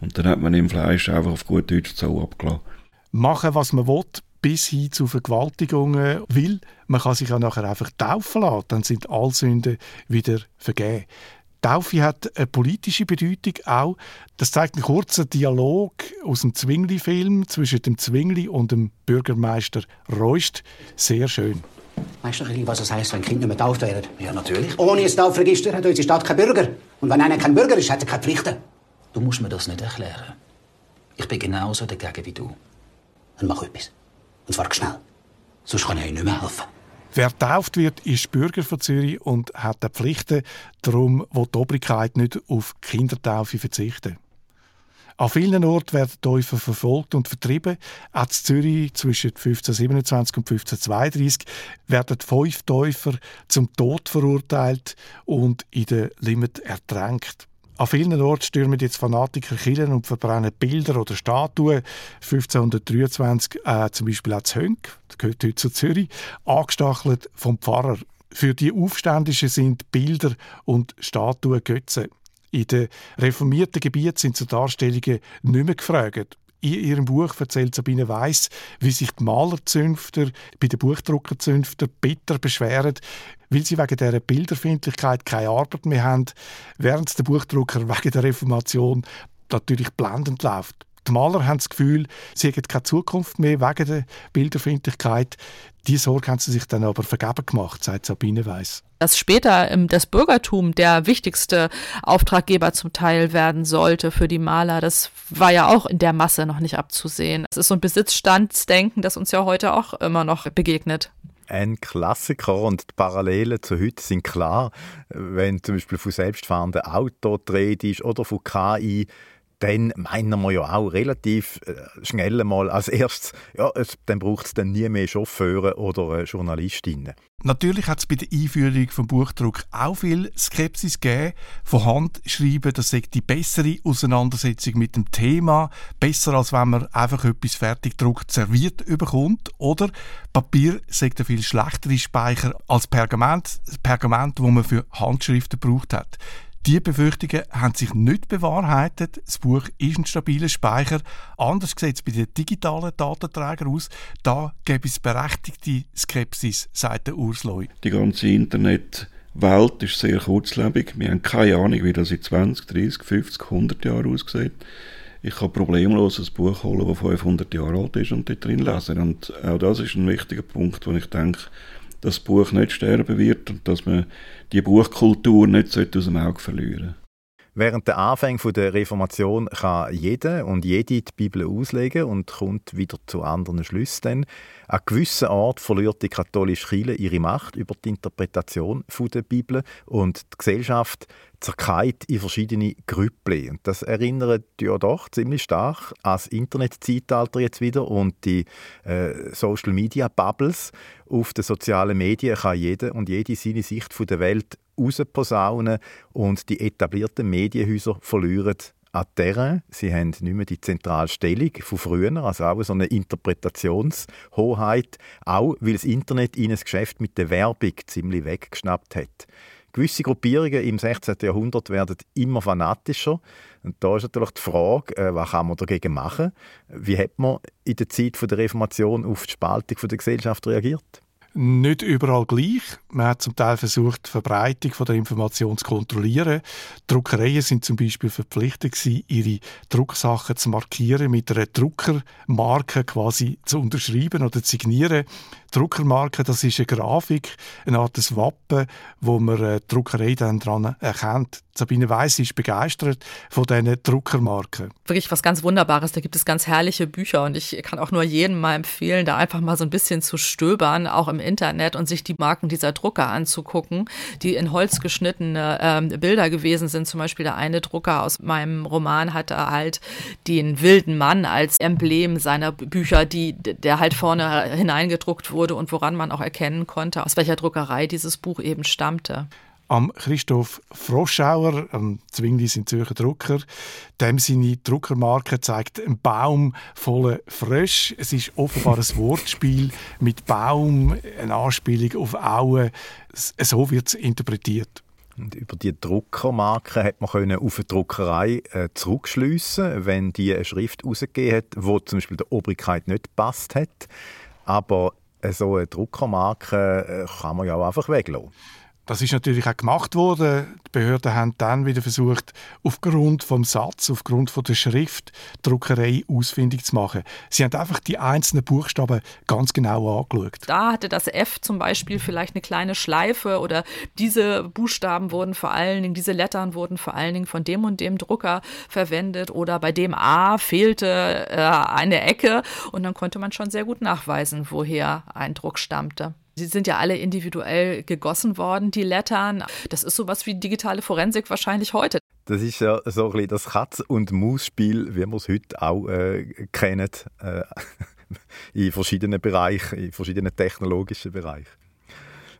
Und dann hat man im Fleisch einfach auf gut Deutsch so abgelassen. Machen, was man will, bis hin zu Vergewaltigungen, weil man kann sich ja nachher einfach taufen lassen, dann sind alle Sünden wieder vergeben. Taufe hat eine politische Bedeutung auch. Das zeigt ein kurzer Dialog aus dem Zwingli-Film zwischen dem Zwingli und dem Bürgermeister Reust. Sehr schön. Weißt du was es heisst, wenn Kinder nicht mehr getauft werden? Ja, natürlich. Ohne ein Taufregister hat unsere Stadt keinen Bürger. Und wenn einer kein Bürger ist, hat er keine Pflichten. Du musst mir das nicht erklären. Ich bin genauso dagegen wie du. Dann mach etwas. Und zwar schnell. Sonst kann ich euch nicht mehr helfen. Wer getauft wird, ist Bürger von Zürich und hat die Pflichten. Darum will die Obrigkeit nicht auf Kindertaufe verzichten. An vielen Orten werden Täufer verfolgt und vertrieben. Auch in Zürich zwischen 1527 und 1532 werden fünf Täufer zum Tod verurteilt und in der Limit ertränkt. An vielen Orten stürmen jetzt Fanatiker Kirchen und verbrennen Bilder oder Statuen. 1523 äh, zum Beispiel auch zu Hönk, das gehört heute zu Zürich, angestachelt vom Pfarrer. Für die Aufständischen sind Bilder und Statuen Götze. In den reformierten Gebieten sind zu Darstellungen nicht mehr gefragt. In ihrem Buch erzählt Sabine Weiss, wie sich die Malerzünfter bei den Buchdruckerzünfter bitter beschweren, weil sie wegen dieser Bilderfindlichkeit keine Arbeit mehr haben, während der Buchdrucker wegen der Reformation natürlich blendend läuft. Die Maler haben das Gefühl, sie hätten keine Zukunft mehr wegen der Bilderfindlichkeit. Diese Sorge haben sie sich dann aber vergeben gemacht, sagt Sabine Weiss. Dass später das Bürgertum der wichtigste Auftraggeber zum Teil werden sollte für die Maler, das war ja auch in der Masse noch nicht abzusehen. Es ist so ein Besitzstandsdenken, das uns ja heute auch immer noch begegnet ein Klassiker und die Parallelen zu heute sind klar. Wenn zum Beispiel von selbstfahrenden Autos die Rede ist oder von KI, dann meinen wir ja auch relativ äh, schnell mal als erstes, ja, es, dann braucht es dann nie mehr Chauffeure oder äh, Journalistinnen. Natürlich hat es bei der Einführung vom Buchdruck auch viel Skepsis gegeben. Von Hand schreiben, das sei die bessere Auseinandersetzung mit dem Thema, besser als wenn man einfach etwas fertig druckt serviert überkommt. Oder Papier sei der viel schlechtere Speicher als Pergament, Pergament, wo man für Handschriften gebraucht hat. Die Befürchtungen haben sich nicht bewahrheitet. Das Buch ist ein stabiler Speicher. Anders sieht es bei den digitalen Datenträgern aus. Da gäbe es berechtigte Skepsis, sagt der Urs Leu. Die ganze Internetwelt ist sehr kurzlebig. Wir haben keine Ahnung, wie das in 20, 30, 50, 100 Jahren aussieht. Ich kann problemlos ein Buch holen, das 500 Jahre alt ist und dort drin lesen. Und auch das ist ein wichtiger Punkt, wo ich denke, dass das Buch nicht sterben wird und dass man die Buchkultur nicht aus dem Auge verlieren Während der Anfang der Reformation kann jeder und jede die Bibel auslegen und kommt wieder zu anderen Schlüssen. An gewissen Ort verliert die katholische Kirche ihre Macht über die Interpretation der Bibel und die Gesellschaft zerkeilt in verschiedene Grüppli. Und das erinnert ja doch ziemlich stark an das Internetzeitalter jetzt wieder und die äh, Social Media Bubbles. Auf den sozialen Medien kann jeder und jede seine Sicht von der Welt rausposaunen und die etablierten Medienhäuser verlieren an Terrain. Sie haben nicht mehr die zentrale Stellung von früher, also auch so eine Interpretationshoheit, auch weil das Internet ihnen das Geschäft mit der Werbung ziemlich weggeschnappt hat. Gewisse Gruppierungen im 16. Jahrhundert werden immer fanatischer. Und da ist natürlich die Frage, äh, was kann man dagegen machen? Wie hat man in der Zeit der Reformation auf die Spaltung der Gesellschaft reagiert? Nicht überall gleich. Man hat zum Teil versucht, die Verbreitung von der Information zu kontrollieren. Druckereien sind zum Beispiel verpflichtet gewesen, ihre Drucksachen zu markieren, mit einer Druckermarke quasi zu unterschreiben oder zu signieren. Druckermarke, das ist eine Grafik, eine Art Wappen, wo man äh, die Druckerei dann dran erkennt. Sabine Weiss ist begeistert von diesen Druckermarken. Wirklich was ganz Wunderbares. Da gibt es ganz herrliche Bücher und ich kann auch nur jedem mal empfehlen, da einfach mal so ein bisschen zu stöbern, auch im Internet und sich die Marken dieser Drucker anzugucken, die in Holz geschnittene ähm, Bilder gewesen sind. Zum Beispiel der eine Drucker aus meinem Roman hatte halt den wilden Mann als Emblem seiner Bücher, die, der halt vorne hineingedruckt wurde und woran man auch erkennen konnte, aus welcher Druckerei dieses Buch eben stammte am Christoph Froschauer, am Zwingli sind Zürcher Drucker. Dem seine Druckermarke zeigt einen Baum voller Frösche. Es ist offenbar ein Wortspiel mit Baum, eine Anspielung auf Auen. So wird es interpretiert. Und über die Druckermarke hat man können auf eine Druckerei äh, zurückschliessen, wenn die eine Schrift herausgegeben hat, wo zum Beispiel der Obrigkeit nicht passt hat. Aber äh, so eine Druckermarke äh, kann man ja auch einfach weglassen. Das ist natürlich auch gemacht worden. Die Behörden haben dann wieder versucht, aufgrund vom Satz, aufgrund von der Schrift, die Druckerei ausfindig zu machen. Sie haben einfach die einzelnen Buchstaben ganz genau angeschaut. Da hatte das F zum Beispiel vielleicht eine kleine Schleife oder diese Buchstaben wurden vor allen Dingen, diese Lettern wurden vor allen Dingen von dem und dem Drucker verwendet oder bei dem A fehlte äh, eine Ecke und dann konnte man schon sehr gut nachweisen, woher ein Druck stammte. Sie sind ja alle individuell gegossen worden, die Lettern. Das ist sowas wie digitale Forensik wahrscheinlich heute. Das ist ja so ein bisschen das Katz- und Maus-Spiel, wie wir es heute auch äh, kennen, äh, in verschiedenen Bereichen, in verschiedenen technologischen Bereichen.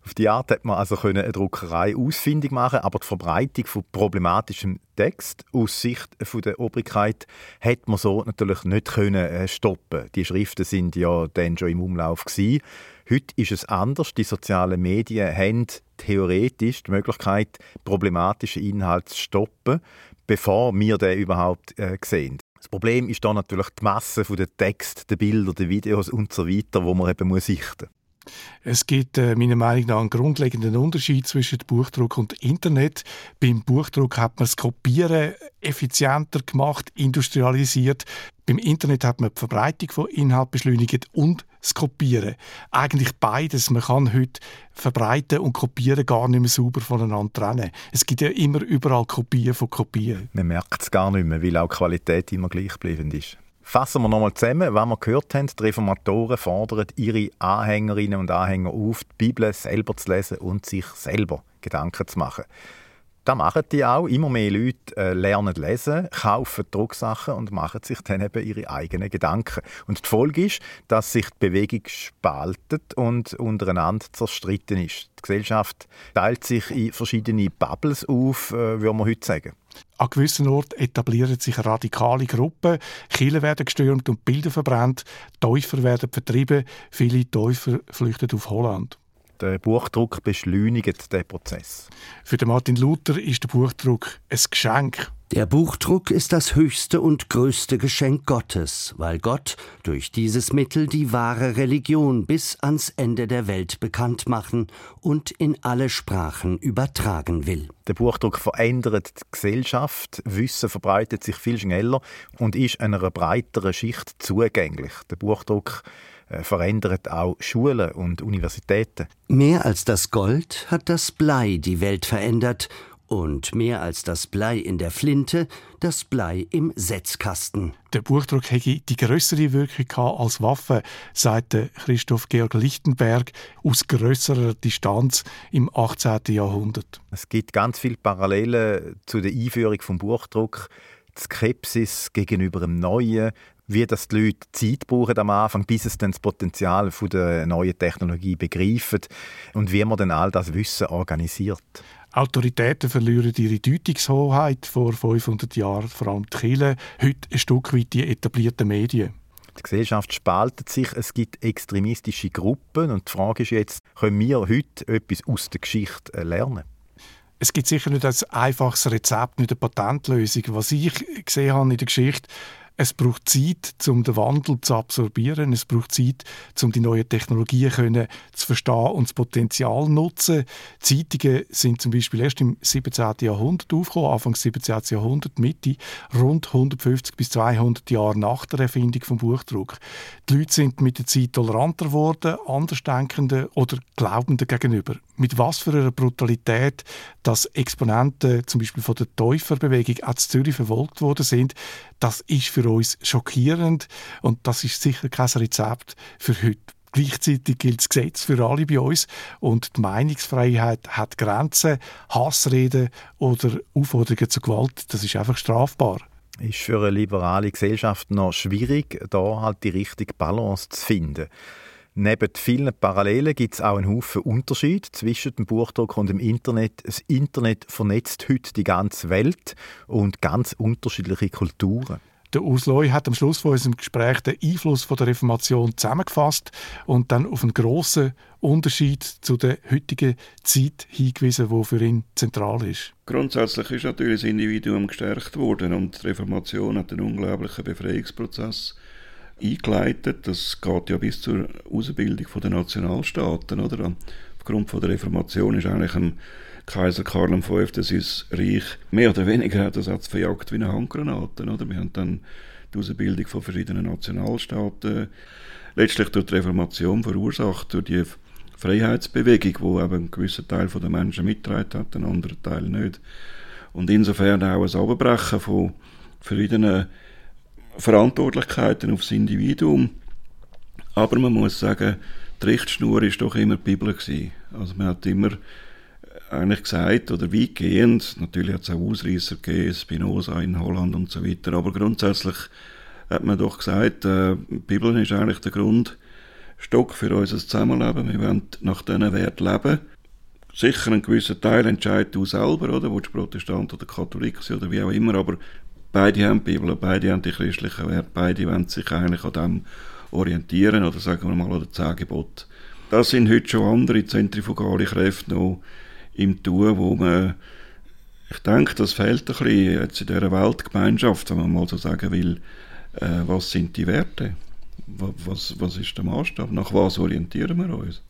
Auf die Art hat man also eine Druckerei ausfindig machen, aber die Verbreitung von problematischem Text aus Sicht der Obrigkeit hat man so natürlich nicht äh, stoppen. Die Schriften sind ja dann schon im Umlauf gewesen. Heute ist es anders. Die sozialen Medien haben theoretisch die Möglichkeit, problematische Inhalte zu stoppen, bevor wir den überhaupt äh, sehen. Das Problem ist da natürlich die Masse der Texte, der Bilder, der Videos und so weiter, wo man eben muss sichten. Es gibt äh, meiner Meinung nach einen grundlegenden Unterschied zwischen Buchdruck und Internet. Beim Buchdruck hat man das Kopieren effizienter gemacht, industrialisiert. Beim Internet hat man die Verbreitung von Inhalt beschleunigt und das Kopieren. Eigentlich beides. Man kann heute verbreiten und kopieren gar nicht mehr sauber voneinander trennen. Es gibt ja immer überall Kopien von Kopien. Man merkt es gar nicht mehr, weil auch die Qualität immer gleich geblieben ist. Fassen wir nochmal zusammen, was wir gehört haben. Die Reformatoren fordern ihre Anhängerinnen und Anhänger auf, die Bibel selber zu lesen und sich selber Gedanken zu machen. Das machen die auch. Immer mehr Leute äh, lernen lesen, kaufen Drucksachen und machen sich dann eben ihre eigenen Gedanken. Und die Folge ist, dass sich die Bewegung spaltet und untereinander zerstritten ist. Die Gesellschaft teilt sich in verschiedene Bubbles auf, äh, würde man heute sagen. An gewissen Orten etablieren sich radikale Gruppen, Kirchen werden gestürmt und Bilder verbrannt, Täufer werden vertrieben, viele Täufer flüchten auf Holland. Der Buchdruck beschleunigt den Prozess. Für Martin Luther ist der Buchdruck ein Geschenk. Der Buchdruck ist das höchste und größte Geschenk Gottes, weil Gott durch dieses Mittel die wahre Religion bis ans Ende der Welt bekannt machen und in alle Sprachen übertragen will. Der Buchdruck verändert die Gesellschaft, Wissen verbreitet sich viel schneller und ist einer breiteren Schicht zugänglich. Der Buchdruck verändert auch Schulen und Universitäten. Mehr als das Gold hat das Blei die Welt verändert und mehr als das Blei in der Flinte, das Blei im Setzkasten. Der Buchdruck hätte die größere Wirkung als Waffe, sagte Christoph Georg Lichtenberg aus größerer Distanz im 18. Jahrhundert. Es gibt ganz viele Parallelen zu der Einführung vom Buchdruck. Die Skepsis gegenüber dem Neuen, wie das die Leute Zeit brauchen am Anfang, bis es dann das Potenzial der neuen Technologie begreifen und wie man dann all das Wissen organisiert. Autoritäten verlieren ihre Deutungshoheit vor 500 Jahren, vor allem die Kirche, heute ein Stück weit die etablierten Medien. Die Gesellschaft spaltet sich, es gibt extremistische Gruppen und die Frage ist jetzt, können wir heute etwas aus der Geschichte lernen? es gibt sicher nicht ein einfaches Rezept, nicht eine Patentlösung. Was ich gesehen habe in der Geschichte, es braucht Zeit, um den Wandel zu absorbieren. Es braucht Zeit, um die neuen Technologien zu verstehen und das Potenzial zu nutzen. Zeitungen sind zum Beispiel erst im 17. Jahrhundert aufgekommen, Anfang des 17. Jahrhundert, Mitte, rund 150 bis 200 Jahre nach der Erfindung vom Buchdruck. Die Leute sind mit der Zeit toleranter geworden, Andersdenkenden oder Glaubenden gegenüber. Mit was für einer Brutalität, dass Exponenten zum Beispiel von der Täuferbewegung in Zürich verfolgt worden sind, das ist für uns schockierend und das ist sicher kein Rezept für heute. Gleichzeitig gilt das Gesetz für alle bei uns und die Meinungsfreiheit hat Grenzen. Hassreden oder Aufforderungen zur Gewalt, das ist einfach strafbar. Ist für eine liberale Gesellschaft noch schwierig, da halt die richtige Balance zu finden. Neben vielen Parallelen gibt es auch einen Haufen Unterschied zwischen dem Buchdruck und dem Internet. Das Internet vernetzt heute die ganze Welt und ganz unterschiedliche Kulturen. Der Urs Loy hat am Schluss von unserem Gespräch den Einfluss von der Reformation zusammengefasst und dann auf einen grossen Unterschied zu der heutigen Zeit hingewiesen, wo für ihn zentral ist. Grundsätzlich ist natürlich das Individuum gestärkt worden und die Reformation hat einen unglaublichen Befreiungsprozess eingeleitet. Das geht ja bis zur Ausbildung der Nationalstaaten. Oder? Aufgrund von der Reformation ist eigentlich ein Kaiser Karl V. sein Reich mehr oder weniger hat das verjagt wie eine Handgranate. Oder? Wir haben dann die Ausbildung von verschiedenen Nationalstaaten letztlich durch die Reformation verursacht, durch die Freiheitsbewegung, wo eben ein gewisser Teil der Menschen mitgetragen hat, ein anderer Teil nicht. Und insofern auch ein Abbrechen von verschiedenen Verantwortlichkeiten aufs Individuum. Aber man muss sagen, die Richtschnur ist doch immer die Bibel gewesen. Also man hat immer eigentlich gesagt, oder weitgehend, natürlich hat es auch Ausreißer gegeben, Spinoza in Holland und so weiter, aber grundsätzlich hat man doch gesagt, äh, die Bibel ist eigentlich der Grundstock für unser Zusammenleben. Wir wollen nach diesen Werten leben. Sicher einen gewissen Teil entscheidet du selber, oder? Wo du Protestant oder Katholik sind oder wie auch immer, aber beide haben die Bibel, beide haben die christlichen Werte, beide wollen sich eigentlich an dem orientieren oder sagen wir mal an den Zehn Geboten. Das sind heute schon andere zentrifugale Kräfte noch im Tun, wo man, ich denke, das fehlt ein bisschen jetzt in dieser Weltgemeinschaft, wenn man mal so sagen will, äh, was sind die Werte? Was, was ist der Maßstab? Nach was orientieren wir uns?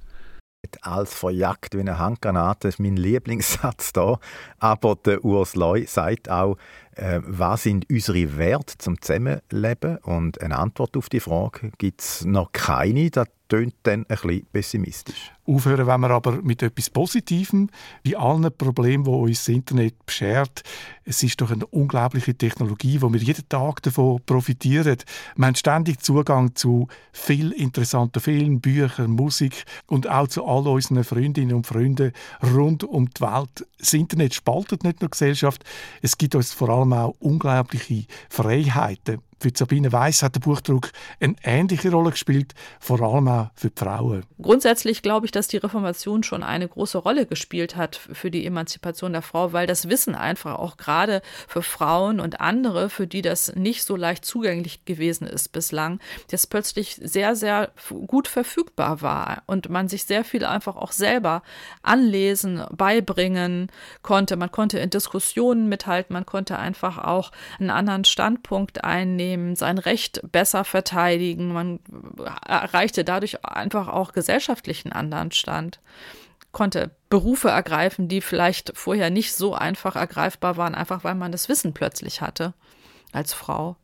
Alles verjagt wie eine Handgranate, das ist mein Lieblingssatz da. Aber der Urs Leu sagt auch, äh, was sind unsere Werte zum Zusammenleben? Und eine Antwort auf die Frage gibt es noch keine. Das tönt dann ein bisschen pessimistisch. Aufhören wenn wir aber mit etwas Positivem. Bei allen Problemen, die uns das Internet beschert, es ist doch eine unglaubliche Technologie, wo wir jeden Tag davon profitieren. Wir haben ständig Zugang zu viel interessanten Filmen, Büchern, Musik und auch zu all unseren Freundinnen und Freunden rund um die Welt. Das Internet spaltet nicht nur die Gesellschaft, es gibt uns vor allem auch unglaubliche Freiheiten. Für Sabine Weiss hat der Buchdruck eine ähnliche Rolle gespielt, vor allem auch für die Frauen. Grundsätzlich glaube ich, dass die Reformation schon eine große Rolle gespielt hat für die Emanzipation der Frau, weil das Wissen einfach auch gerade für Frauen und andere, für die das nicht so leicht zugänglich gewesen ist bislang, das plötzlich sehr, sehr gut verfügbar war und man sich sehr viel einfach auch selber anlesen, beibringen konnte. Man konnte in Diskussionen mithalten, man konnte einfach auch einen anderen Standpunkt einnehmen einnehmen, sein Recht besser verteidigen. Man erreichte dadurch einfach auch gesellschaftlichen anderen Stand konnte Berufe ergreifen, die vielleicht vorher nicht so einfach ergreifbar waren, einfach weil man das Wissen plötzlich hatte als Frau.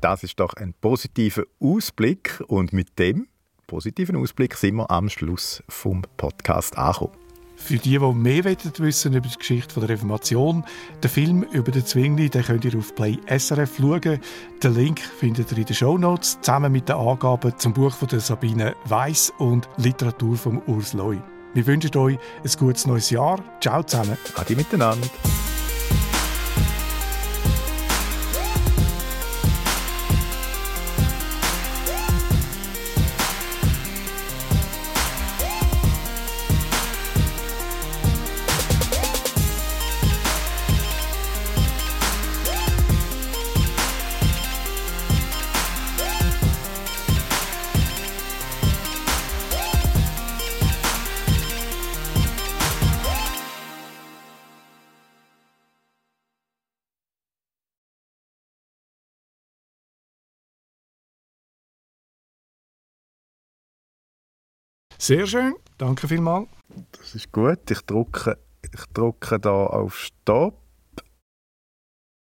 Das ist doch ein positiver Ausblick und mit dem positiven Ausblick sind wir am Schluss vom Podcast angekommen. Für die, die mehr wissen über die Geschichte der Reformation, den Film über den Zwingli, den könnt ihr auf Play SRF schauen. Den Link findet ihr in den Show Notes zusammen mit den Angaben zum Buch von der Sabine Weiss und Literatur von Urs Loy. Wir wünschen euch ein gutes neues Jahr. Ciao zusammen. Adi miteinander. Sehr schön, danke vielmals. Das ist gut. Ich drücke, ich drücke da auf Stopp.